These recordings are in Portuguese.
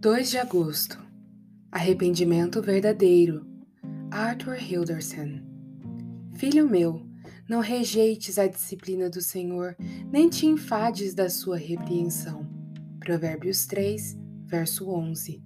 2 de agosto. Arrependimento verdadeiro. Arthur Hilderson. Filho meu, não rejeites a disciplina do Senhor, nem te enfades da sua repreensão. Provérbios 3, verso 11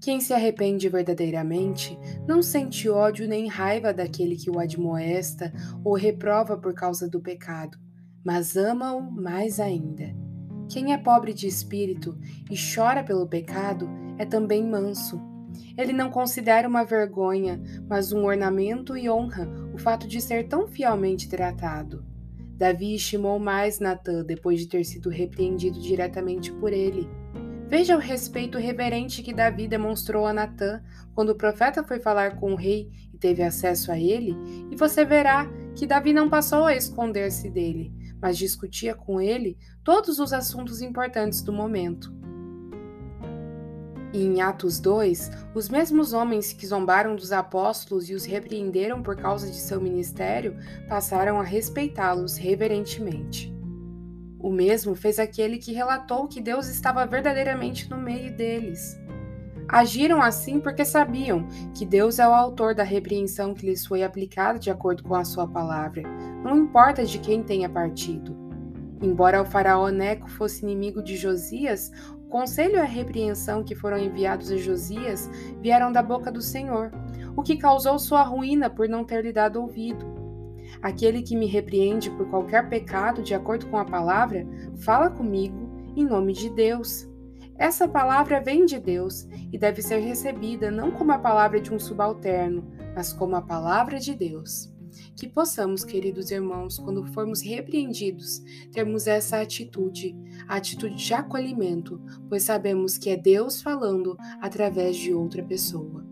Quem se arrepende verdadeiramente não sente ódio nem raiva daquele que o admoesta ou reprova por causa do pecado, mas ama-o mais ainda quem é pobre de espírito e chora pelo pecado é também manso. Ele não considera uma vergonha, mas um ornamento e honra o fato de ser tão fielmente tratado. Davi estimou mais Natã depois de ter sido repreendido diretamente por ele. Veja o respeito reverente que Davi demonstrou a Natã quando o profeta foi falar com o rei e teve acesso a ele, e você verá que Davi não passou a esconder-se dele, mas discutia com ele todos os assuntos importantes do momento. E em Atos 2, os mesmos homens que zombaram dos apóstolos e os repreenderam por causa de seu ministério passaram a respeitá-los reverentemente. O mesmo fez aquele que relatou que Deus estava verdadeiramente no meio deles. Agiram assim porque sabiam que Deus é o autor da repreensão que lhes foi aplicada de acordo com a sua palavra, não importa de quem tenha partido. Embora o faraó Neco fosse inimigo de Josias, o conselho e a repreensão que foram enviados a Josias vieram da boca do Senhor, o que causou sua ruína por não ter lhe dado ouvido. Aquele que me repreende por qualquer pecado de acordo com a palavra, fala comigo em nome de Deus. Essa palavra vem de Deus e deve ser recebida não como a palavra de um subalterno, mas como a palavra de Deus. Que possamos, queridos irmãos, quando formos repreendidos, termos essa atitude, a atitude de acolhimento, pois sabemos que é Deus falando através de outra pessoa.